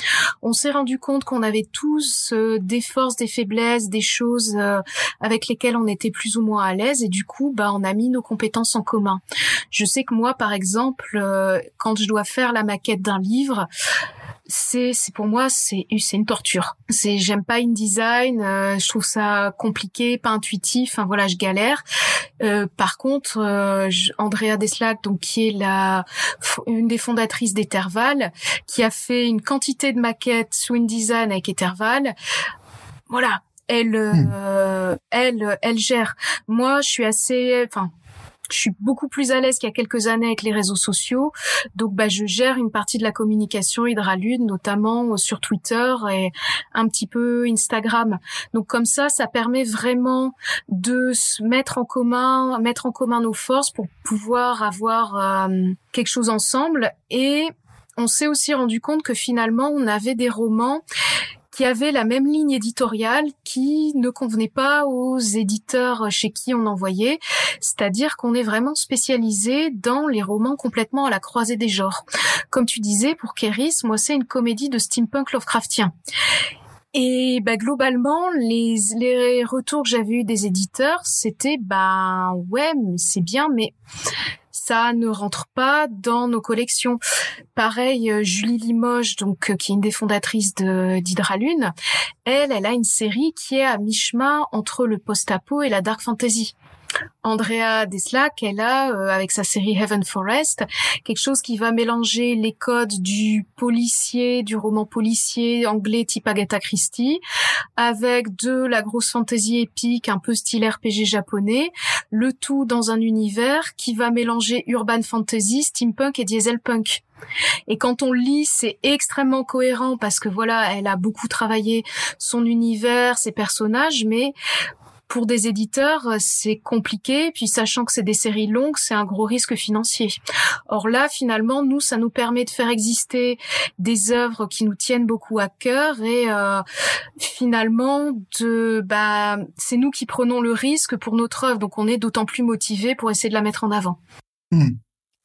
On s'est rendu compte qu'on avait tous euh, des forces, des faiblesses, des choses euh, avec lesquelles on était plus ou moins à l'aise et du coup bah on a mis nos compétences en commun. Je sais que moi par exemple quand je dois faire la maquette d'un livre, c'est c'est pour moi c'est c'est une torture. C'est j'aime pas InDesign, euh, je trouve ça compliqué, pas intuitif. Enfin voilà, je galère. Euh, par contre, euh, Andrea Deslac, donc qui est la une des fondatrices d'Etherval, qui a fait une quantité de maquettes sous InDesign avec Etherval. Voilà, elle, hmm. euh, elle, elle gère. Moi, je suis assez, enfin, je suis beaucoup plus à l'aise qu'il y a quelques années avec les réseaux sociaux. Donc, bah, je gère une partie de la communication Hydralude, notamment sur Twitter et un petit peu Instagram. Donc, comme ça, ça permet vraiment de se mettre en commun, mettre en commun nos forces pour pouvoir avoir euh, quelque chose ensemble. Et on s'est aussi rendu compte que finalement, on avait des romans qui avait la même ligne éditoriale qui ne convenait pas aux éditeurs chez qui on envoyait, c'est-à-dire qu'on est vraiment spécialisé dans les romans complètement à la croisée des genres. Comme tu disais, pour Keris, moi c'est une comédie de steampunk Lovecraftien. Et bah, globalement, les, les retours que j'avais eu des éditeurs, c'était bah ouais, c'est bien, mais ça ne rentre pas dans nos collections. Pareil, euh, Julie Limoges, donc euh, qui est une des fondatrices de d'Hydralune, elle, elle a une série qui est à mi-chemin entre le post-apo et la dark fantasy. Andrea Deslac, elle a, euh, avec sa série Heaven Forest, quelque chose qui va mélanger les codes du policier, du roman policier anglais type Agatha Christie, avec de la grosse fantasy épique, un peu style RPG japonais, le tout dans un univers qui va mélanger urban fantasy, steampunk et dieselpunk. Et quand on lit, c'est extrêmement cohérent parce que voilà, elle a beaucoup travaillé son univers, ses personnages, mais pour des éditeurs, euh, c'est compliqué. Puis sachant que c'est des séries longues, c'est un gros risque financier. Or là, finalement, nous, ça nous permet de faire exister des œuvres qui nous tiennent beaucoup à cœur et euh, finalement, de, bah, c'est nous qui prenons le risque pour notre œuvre. Donc on est d'autant plus motivé pour essayer de la mettre en avant. Hmm.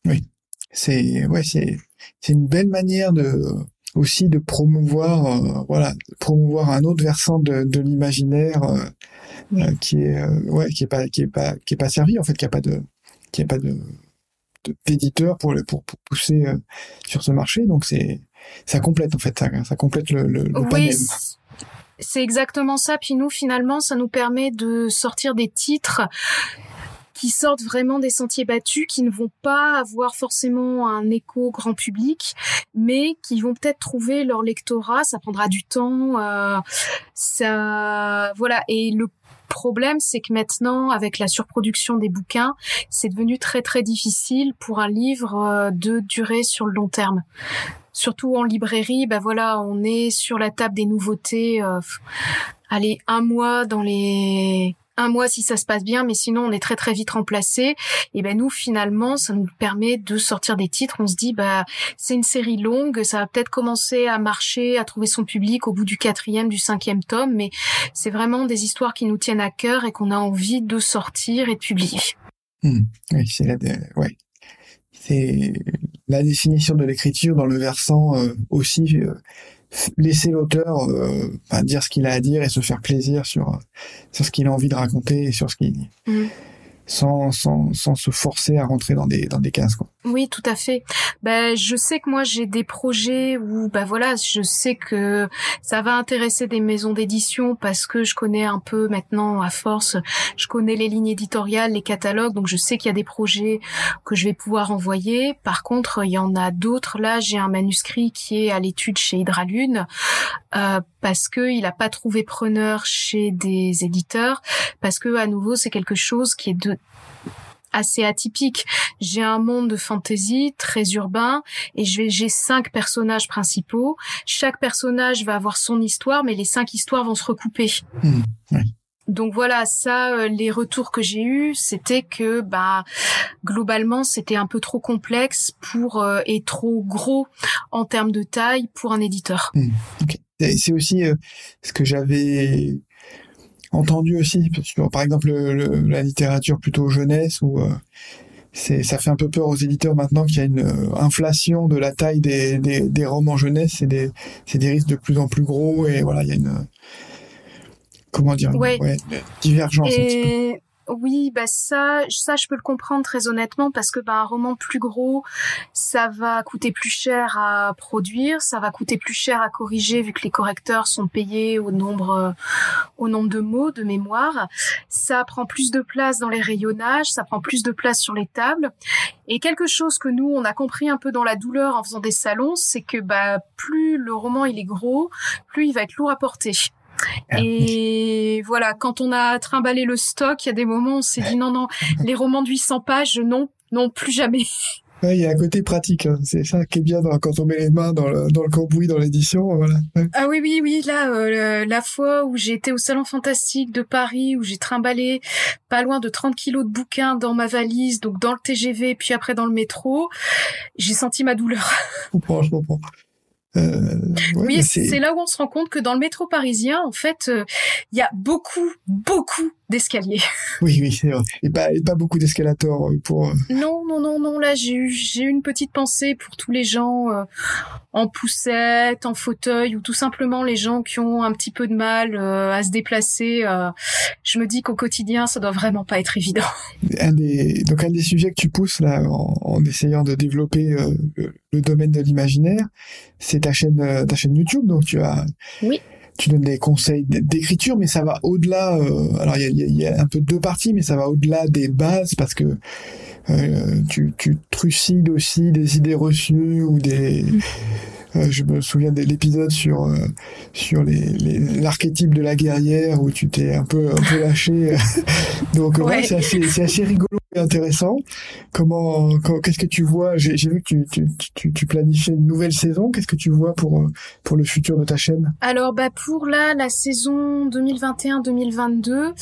Oui, c'est ouais, c'est c'est une belle manière de aussi de promouvoir euh, voilà promouvoir un autre versant de, de l'imaginaire euh, qui est euh, ouais qui est pas qui est pas qui est pas servi en fait qui a pas de qui a pas de d'éditeur pour, pour pour pousser euh, sur ce marché. Donc c'est ça complète en fait ça, ça complète le, le, le oui, C'est exactement ça. Puis nous, finalement, ça nous permet de sortir des titres qui sortent vraiment des sentiers battus, qui ne vont pas avoir forcément un écho grand public, mais qui vont peut-être trouver leur lectorat. Ça prendra du temps. Euh, ça, voilà. Et le problème, c'est que maintenant, avec la surproduction des bouquins, c'est devenu très très difficile pour un livre euh, de durer sur le long terme. Surtout en librairie, ben voilà, on est sur la table des nouveautés. Euh, allez, un mois dans les un mois si ça se passe bien, mais sinon on est très très vite remplacé. Et ben nous finalement, ça nous permet de sortir des titres. On se dit bah c'est une série longue, ça va peut-être commencer à marcher, à trouver son public au bout du quatrième, du cinquième tome, mais c'est vraiment des histoires qui nous tiennent à cœur et qu'on a envie de sortir et de publier. Hmm. Oui, c'est la, définition de l'écriture dans le versant euh, aussi. Euh, laisser l'auteur euh, dire ce qu'il a à dire et se faire plaisir sur sur ce qu'il a envie de raconter et sur ce qu'il mm sans, sans, sans se forcer à rentrer dans des, dans des cases. Quoi. Oui, tout à fait. Ben, je sais que moi j'ai des projets où, ben voilà, je sais que ça va intéresser des maisons d'édition parce que je connais un peu maintenant à force, je connais les lignes éditoriales, les catalogues, donc je sais qu'il y a des projets que je vais pouvoir envoyer. Par contre, il y en a d'autres. Là, j'ai un manuscrit qui est à l'étude chez Hydralune euh, parce que il a pas trouvé preneur chez des éditeurs, parce que à nouveau c'est quelque chose qui est de assez atypique. J'ai un monde de fantasy très urbain et j'ai cinq personnages principaux. Chaque personnage va avoir son histoire, mais les cinq histoires vont se recouper. Mmh, Donc voilà, ça, euh, les retours que j'ai eus, c'était que bah globalement c'était un peu trop complexe pour euh, et trop gros en termes de taille pour un éditeur. Mmh, C'est aussi ce que j'avais entendu aussi, par exemple la littérature plutôt jeunesse ou c'est ça fait un peu peur aux éditeurs maintenant qu'il y a une euh, inflation de la taille des, des, romans jeunesse c'est des c'est des risques de plus en plus gros et voilà il y a une comment dire divergence un petit peu. Oui, bah ça, ça je peux le comprendre très honnêtement parce que bah un roman plus gros, ça va coûter plus cher à produire, ça va coûter plus cher à corriger vu que les correcteurs sont payés au nombre au nombre de mots de mémoire. Ça prend plus de place dans les rayonnages, ça prend plus de place sur les tables. Et quelque chose que nous on a compris un peu dans la douleur en faisant des salons, c'est que bah plus le roman il est gros, plus il va être lourd à porter. Ah Et voilà, quand on a trimballé le stock, il y a des moments où on s'est dit non, non, les romans de 800 pages, non, non, plus jamais. il y a un côté pratique, hein. c'est ça qui est bien quand on met les mains dans le, dans le cambouis, dans l'édition, voilà. Ah oui, oui, oui, là, euh, la fois où j'ai été au Salon Fantastique de Paris, où j'ai trimballé pas loin de 30 kilos de bouquins dans ma valise, donc dans le TGV, puis après dans le métro, j'ai senti ma douleur. Je comprends, je comprends. Euh, oui, c'est là où on se rend compte que dans le métro parisien, en fait, euh, il y a beaucoup, beaucoup d'escaliers. Oui, oui, c'est vrai. Et pas, pas beaucoup d'escalators euh, pour. Non, non, non, non. Là, j'ai eu, j'ai une petite pensée pour tous les gens en poussette, en fauteuil, ou tout simplement les gens qui ont un petit peu de mal à se déplacer. je me dis qu'au quotidien, ça doit vraiment pas être évident. Un des, donc un des sujets que tu pousses là, en, en essayant de développer le, le domaine de l'imaginaire, c'est ta chaîne, euh, ta chaîne YouTube. Donc tu as, oui. Tu donnes des conseils d'écriture, mais ça va au-delà. Euh, alors il y a, y a, un peu deux parties, mais ça va au-delà des bases parce que euh, tu, tu trucides aussi des idées reçues ou des. Euh, je me souviens de l'épisode sur euh, sur les l'archétype de la guerrière où tu t'es un peu un peu lâché. Donc ouais. c'est assez c'est assez rigolo intéressant. Comment qu'est-ce que tu vois? J'ai vu que tu, tu, tu, planifiais une nouvelle saison. Qu'est-ce que tu vois pour pour le futur de ta chaîne? Alors bah pour là la saison 2021-2022,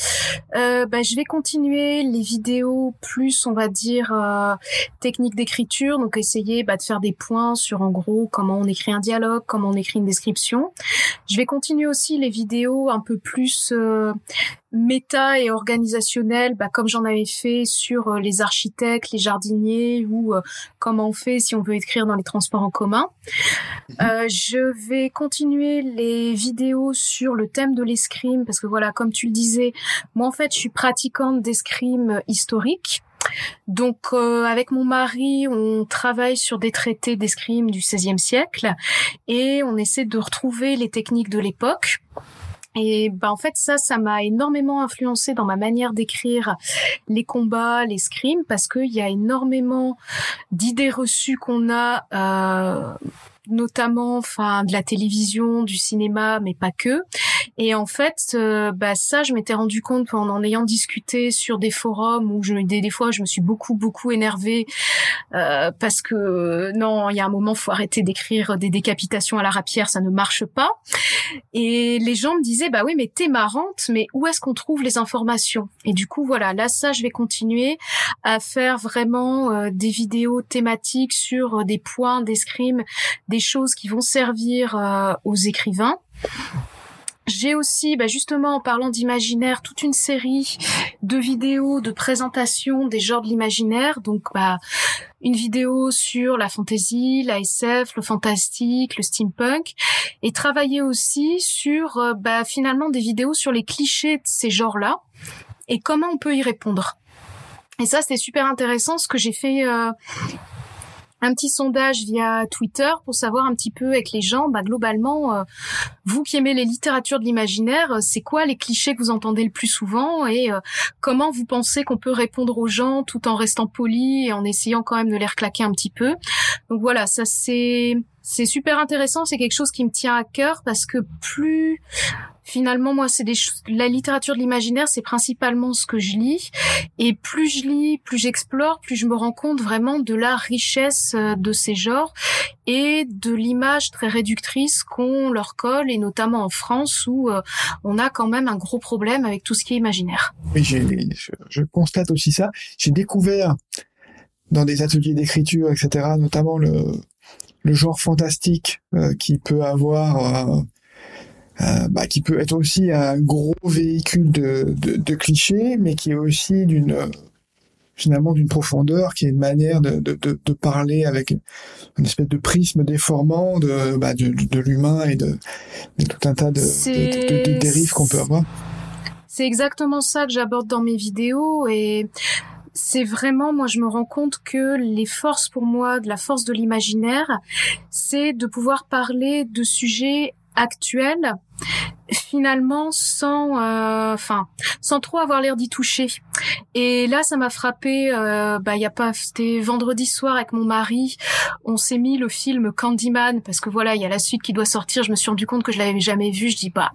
euh, bah je vais continuer les vidéos plus on va dire euh, technique d'écriture, donc essayer bah, de faire des points sur en gros comment on écrit un dialogue, comment on écrit une description. Je vais continuer aussi les vidéos un peu plus euh, méta et organisationnelles, bah, comme j'en avais fait sur euh, les architectes, les jardiniers ou euh, comment on fait si on veut écrire dans les transports en commun. Mhm. je vais continuer les vidéos sur le thème de l'escrime parce que voilà, comme tu le disais, moi en fait je suis pratiquante d'escrime historique. Donc euh, avec mon mari, on travaille sur des traités d'escrime du XVIe siècle et on essaie de retrouver les techniques de l'époque. Et ben en fait ça, ça m'a énormément influencé dans ma manière d'écrire les combats, l'escrime, parce qu'il y a énormément d'idées reçues qu'on a euh, notamment enfin de la télévision, du cinéma, mais pas que. Et en fait, euh, bah ça, je m'étais rendu compte en en ayant discuté sur des forums où je des, des fois je me suis beaucoup beaucoup énervée euh, parce que non, il y a un moment faut arrêter d'écrire des décapitations à la rapière, ça ne marche pas. Et les gens me disaient bah oui mais t'es marrante, mais où est-ce qu'on trouve les informations? Et du coup voilà, là ça je vais continuer à faire vraiment euh, des vidéos thématiques sur des points des des choses qui vont servir euh, aux écrivains. J'ai aussi, bah justement, en parlant d'imaginaire, toute une série de vidéos de présentation des genres de l'imaginaire. Donc, bah, une vidéo sur la fantasy, la SF, le fantastique, le steampunk, et travailler aussi sur, euh, bah, finalement, des vidéos sur les clichés de ces genres-là et comment on peut y répondre. Et ça, c'était super intéressant, ce que j'ai fait. Euh, un petit sondage via Twitter pour savoir un petit peu avec les gens, bah, globalement, euh, vous qui aimez les littératures de l'imaginaire, euh, c'est quoi les clichés que vous entendez le plus souvent et euh, comment vous pensez qu'on peut répondre aux gens tout en restant poli et en essayant quand même de les reclaquer un petit peu. Donc voilà, ça c'est c'est super intéressant, c'est quelque chose qui me tient à cœur parce que plus finalement moi c'est des la littérature de l'imaginaire c'est principalement ce que je lis et plus je lis plus j'explore plus je me rends compte vraiment de la richesse euh, de ces genres et de l'image très réductrice qu'on leur colle et notamment en France où euh, on a quand même un gros problème avec tout ce qui est imaginaire. Oui, je, je constate aussi ça. J'ai découvert dans des ateliers d'écriture, etc., notamment le, le genre fantastique euh, qui peut avoir euh, bah, qui peut être aussi un gros véhicule de, de, de clichés, mais qui est aussi d'une finalement d'une profondeur, qui est une manière de, de, de, parler avec une espèce de prisme déformant de, bah, de, de l'humain et de, tout un tas de, de dérives qu'on peut avoir. C'est exactement ça que j'aborde dans mes vidéos et c'est vraiment, moi, je me rends compte que les forces pour moi, de la force de l'imaginaire, c'est de pouvoir parler de sujets actuels finalement sans euh, enfin sans trop avoir l'air d'y toucher. Et là ça m'a frappé euh, bah il y a pas c'était vendredi soir avec mon mari. On s'est mis le film Candyman parce que voilà il y a la suite qui doit sortir. Je me suis rendu compte que je l'avais jamais vu. Je dis bah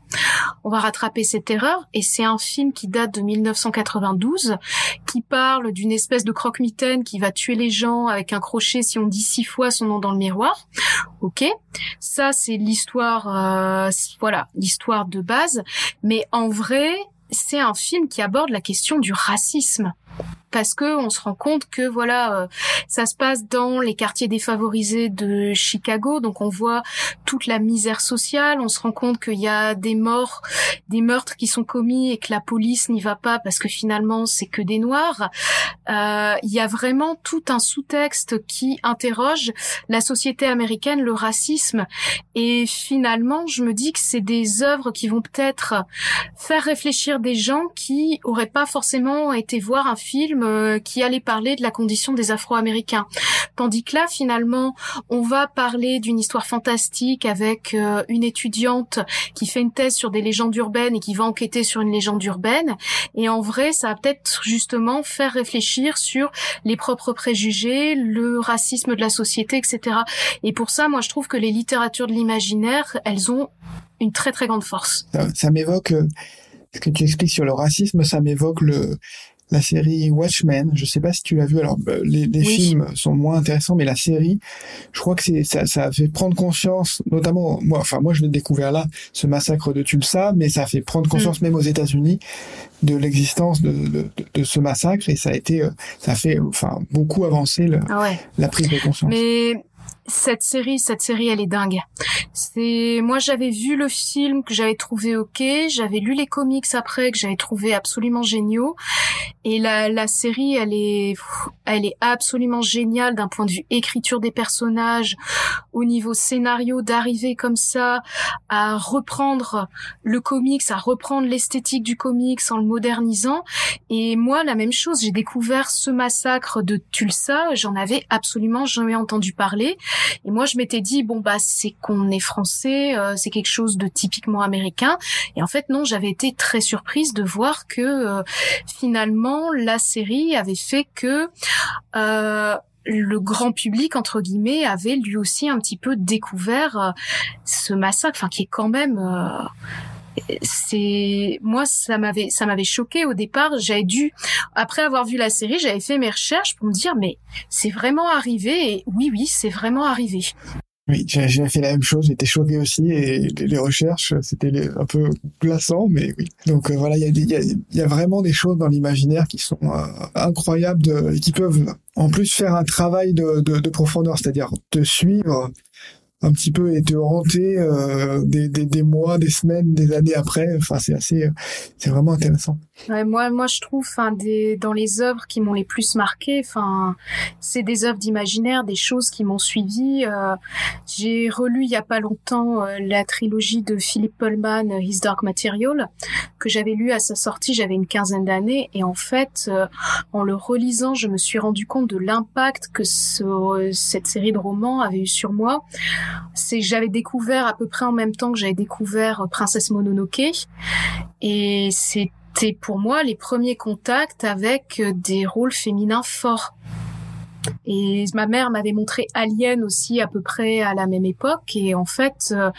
on va rattraper cette erreur. Et c'est un film qui date de 1992 qui parle d'une espèce de croque-mitaine qui va tuer les gens avec un crochet si on dit six fois son nom dans le miroir. Ok. Ça c'est l'histoire euh, voilà l'histoire de base, mais en vrai, c'est un film qui aborde la question du racisme parce que on se rend compte que voilà, euh, ça se passe dans les quartiers défavorisés de Chicago, donc on voit toute la misère sociale, on se rend compte qu'il y a des morts, des meurtres qui sont commis et que la police n'y va pas parce que finalement c'est que des noirs. Euh, il y a vraiment tout un sous-texte qui interroge la société américaine, le racisme, et finalement je me dis que c'est des œuvres qui vont peut-être faire réfléchir des gens qui auraient pas forcément été voir film euh, qui allait parler de la condition des Afro-Américains. Tandis que là, finalement, on va parler d'une histoire fantastique avec euh, une étudiante qui fait une thèse sur des légendes urbaines et qui va enquêter sur une légende urbaine. Et en vrai, ça va peut-être justement faire réfléchir sur les propres préjugés, le racisme de la société, etc. Et pour ça, moi, je trouve que les littératures de l'imaginaire, elles ont une très très grande force. Ça, m'évoque euh, ce que tu expliques sur le racisme, ça m'évoque le la série Watchmen. Je sais pas si tu l'as vu. Alors bah, les, les films sont moins intéressants, mais la série, je crois que c'est ça, ça a fait prendre conscience, notamment moi. Enfin moi je l'ai découvert là, ce massacre de Tulsa, mais ça a fait prendre conscience mm. même aux États-Unis de l'existence de, de, de, ce massacre et ça a été, euh, ça a fait enfin beaucoup avancer le, ah la prise de conscience. Mais cette série, cette série, elle est dingue. C'est moi j'avais vu le film que j'avais trouvé ok, j'avais lu les comics après que j'avais trouvé absolument géniaux, et la, la série, elle est, elle est absolument géniale d'un point de vue écriture des personnages, au niveau scénario, d'arriver comme ça à reprendre le comics, à reprendre l'esthétique du comics en le modernisant. Et moi, la même chose, j'ai découvert ce massacre de Tulsa, j'en avais absolument jamais entendu parler. Et moi, je m'étais dit, bon, bah, c'est qu'on est français, euh, c'est quelque chose de typiquement américain. Et en fait, non, j'avais été très surprise de voir que euh, finalement, la série avait fait que euh, le grand public entre guillemets avait lui aussi un petit peu découvert ce massacre, enfin qui est quand même c'est moi ça m'avait ça m'avait choqué au départ j'avais dû après avoir vu la série j'avais fait mes recherches pour me dire mais c'est vraiment arrivé et oui oui c'est vraiment arrivé oui, j'ai fait la même chose, j'étais choqué aussi et les, recherches, c'était un peu glaçant, mais oui. Donc euh, voilà, il y a, vraiment des choses dans l'imaginaire qui sont euh, incroyables et qui peuvent en plus faire un travail de profondeur, c'est-à-dire te suivre un petit peu été hanté euh, des, des, des, mois, des semaines, des années après. Enfin, c'est assez, c'est vraiment intéressant. Ouais, moi, moi, je trouve, enfin, des, dans les œuvres qui m'ont les plus marqué, enfin, c'est des œuvres d'imaginaire, des choses qui m'ont suivi. Euh, j'ai relu il y a pas longtemps euh, la trilogie de Philippe Pullman, His Dark Material, que j'avais lu à sa sortie, j'avais une quinzaine d'années, et en fait, en le relisant, je me suis rendu compte de l'impact que ce, cette série de romans avait eu sur moi c'est j'avais découvert à peu près en même temps que j'avais découvert euh, Princesse Mononoke et c'était pour moi les premiers contacts avec euh, des rôles féminins forts. Et ma mère m'avait montré Alien aussi à peu près à la même époque et en fait euh,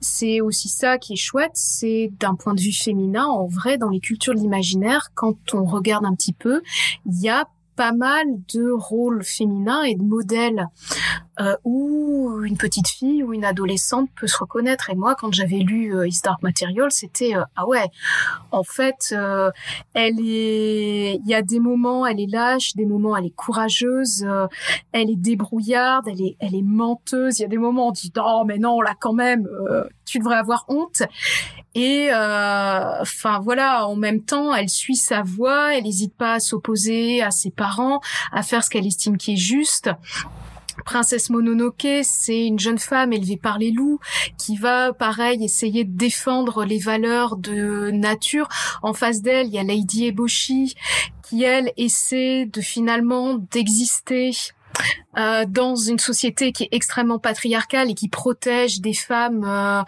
c'est aussi ça qui est chouette, c'est d'un point de vue féminin en vrai dans les cultures de l'imaginaire quand on regarde un petit peu, il y a pas mal de rôles féminins et de modèles euh, où une petite fille ou une adolescente peut se reconnaître. Et moi, quand j'avais lu euh, His Dark Material, c'était euh, ah ouais, en fait, euh, elle est, il y a des moments, elle est lâche, des moments, elle est courageuse, euh, elle est débrouillarde, elle est, elle est menteuse. Il y a des moments on dit oh mais non là quand même, tu devrais avoir honte. Et enfin voilà, en même temps, elle suit sa voie, elle n'hésite pas à s'opposer à ses parents, à faire ce qu'elle estime qui est juste. Princesse Mononoke, c'est une jeune femme élevée par les loups qui va, pareil, essayer de défendre les valeurs de nature. En face d'elle, il y a Lady Eboshi qui, elle, essaie de finalement d'exister euh, dans une société qui est extrêmement patriarcale et qui protège des femmes euh,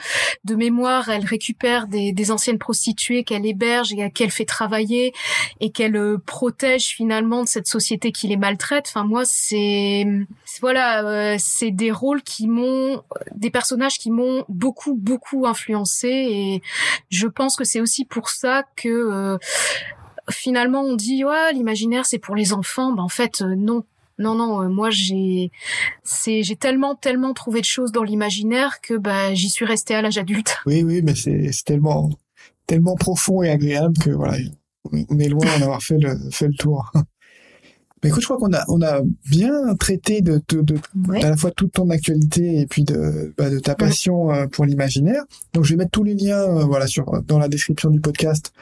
de mémoire. Elle récupère des, des anciennes prostituées qu'elle héberge et qu'elle fait travailler et qu'elle euh, protège finalement de cette société qui les maltraite. Enfin moi c'est voilà euh, c'est des rôles qui m'ont des personnages qui m'ont beaucoup beaucoup influencé et je pense que c'est aussi pour ça que finalement on dit ouais l'imaginaire c'est pour les enfants ben en fait non non, non, euh, moi j'ai, c'est, j'ai tellement, tellement trouvé de choses dans l'imaginaire que bah j'y suis restée à l'âge adulte. Oui, oui, mais c'est, tellement, tellement profond et agréable que voilà, on est loin d'en avoir fait le, fait le tour. Mais écoute, je crois qu'on a, on a bien traité de, de, de à la fois toute ton actualité et puis de, bah, de ta passion euh, pour l'imaginaire. Donc, je vais mettre tous les liens, euh, voilà, sur dans la description du podcast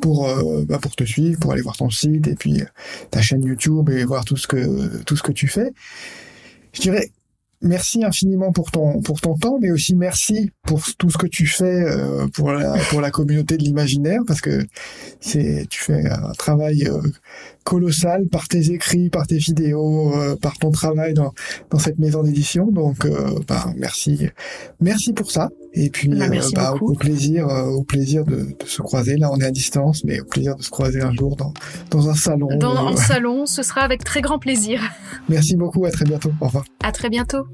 pour euh, bah, pour te suivre, pour aller voir ton site et puis ta chaîne YouTube et voir tout ce que tout ce que tu fais. Je dirais merci infiniment pour ton pour ton temps, mais aussi merci pour tout ce que tu fais euh, pour la pour la communauté de l'imaginaire, parce que c'est tu fais un travail euh, colossal par tes écrits, par tes vidéos, euh, par ton travail dans dans cette maison d'édition. Donc, bah, merci merci pour ça. Et puis, bah, bah au plaisir au plaisir de, de, se croiser. Là, on est à distance, mais au plaisir de se croiser un jour dans dans un salon. Dans un salon, ce sera avec très grand plaisir. Merci beaucoup. À très bientôt. Au revoir. À très bientôt.